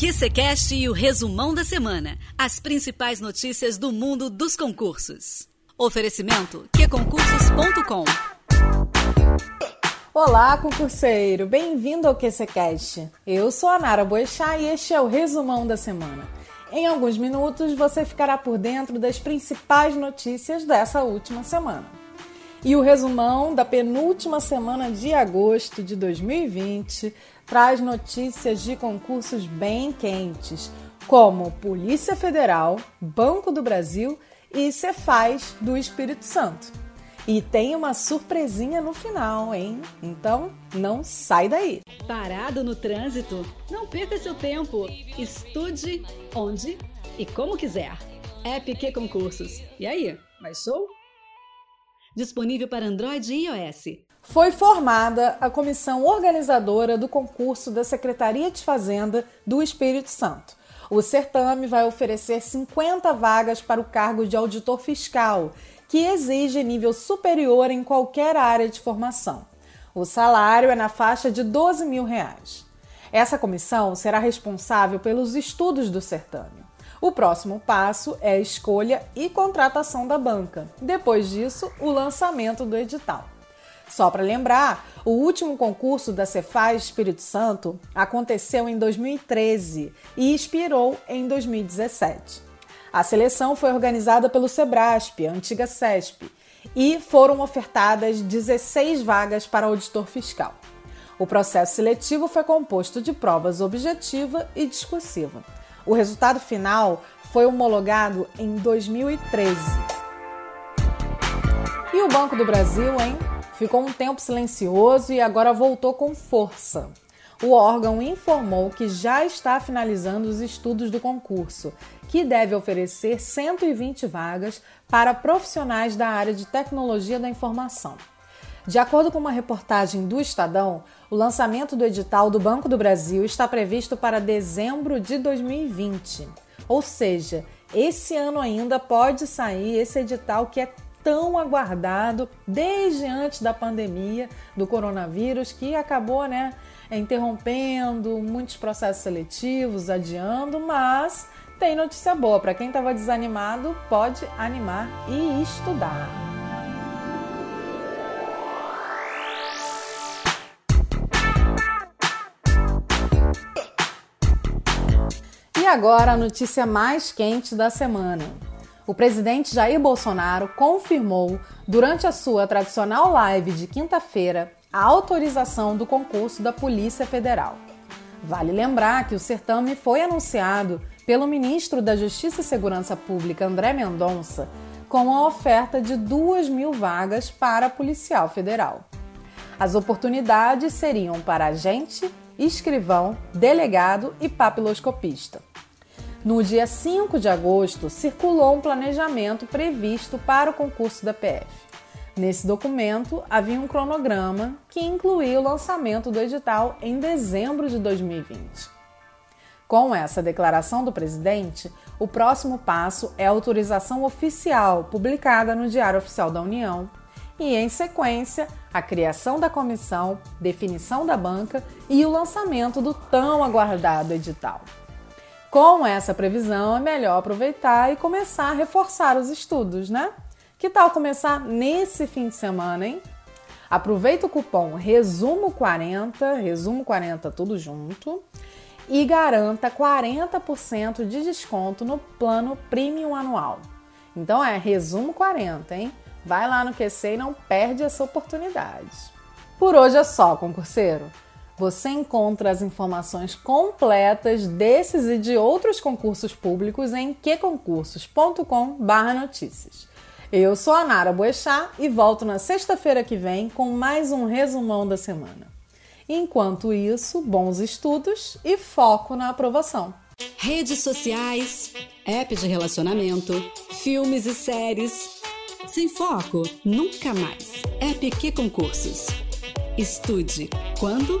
QCCast e o resumão da semana. As principais notícias do mundo dos concursos. Oferecimento qconcursos.com Olá, concurseiro! Bem-vindo ao QCCast. Eu sou a Nara Boechat e este é o resumão da semana. Em alguns minutos você ficará por dentro das principais notícias dessa última semana. E o resumão da penúltima semana de agosto de 2020 traz notícias de concursos bem quentes, como Polícia Federal, Banco do Brasil e Cefaz do Espírito Santo. E tem uma surpresinha no final, hein? Então não sai daí. Parado no trânsito? Não perca seu tempo. Estude onde e como quiser. EPQ Concursos. E aí, mais show? Disponível para Android e iOS foi formada a comissão organizadora do concurso da Secretaria de Fazenda do Espírito Santo. O certame vai oferecer 50 vagas para o cargo de auditor fiscal, que exige nível superior em qualquer área de formação. O salário é na faixa de 12 mil reais. Essa comissão será responsável pelos estudos do certame. O próximo passo é a escolha e contratação da banca. Depois disso, o lançamento do edital. Só para lembrar, o último concurso da Cefaz Espírito Santo aconteceu em 2013 e expirou em 2017. A seleção foi organizada pelo Sebrasp, antiga CESP, e foram ofertadas 16 vagas para auditor fiscal. O processo seletivo foi composto de provas objetiva e discursiva. O resultado final foi homologado em 2013. E o Banco do Brasil, hein? ficou um tempo silencioso e agora voltou com força. O órgão informou que já está finalizando os estudos do concurso, que deve oferecer 120 vagas para profissionais da área de tecnologia da informação. De acordo com uma reportagem do Estadão, o lançamento do edital do Banco do Brasil está previsto para dezembro de 2020. Ou seja, esse ano ainda pode sair esse edital que é tão aguardado desde antes da pandemia do coronavírus, que acabou né, interrompendo muitos processos seletivos, adiando, mas tem notícia boa. Para quem estava desanimado, pode animar e estudar. E agora a notícia mais quente da semana o presidente Jair Bolsonaro confirmou, durante a sua tradicional live de quinta-feira, a autorização do concurso da Polícia Federal. Vale lembrar que o certame foi anunciado pelo ministro da Justiça e Segurança Pública, André Mendonça, com a oferta de 2 mil vagas para policial federal. As oportunidades seriam para agente, escrivão, delegado e papiloscopista. No dia 5 de agosto, circulou um planejamento previsto para o concurso da PF. Nesse documento havia um cronograma que incluía o lançamento do edital em dezembro de 2020. Com essa declaração do presidente, o próximo passo é a autorização oficial publicada no Diário Oficial da União e, em sequência, a criação da comissão, definição da banca e o lançamento do tão aguardado edital. Com essa previsão, é melhor aproveitar e começar a reforçar os estudos, né? Que tal começar nesse fim de semana, hein? Aproveita o cupom RESUMO40, RESUMO40 tudo junto, e garanta 40% de desconto no plano Premium anual. Então é Resumo 40, hein? Vai lá no QC e não perde essa oportunidade. Por hoje é só, concurseiro. Você encontra as informações completas desses e de outros concursos públicos em queconcursos.com/notícias. Eu sou a Nara Boechat e volto na sexta-feira que vem com mais um resumão da semana. Enquanto isso, bons estudos e foco na aprovação. Redes sociais, app de relacionamento, filmes e séries. Sem foco, nunca mais. App Que Concursos. Estude quando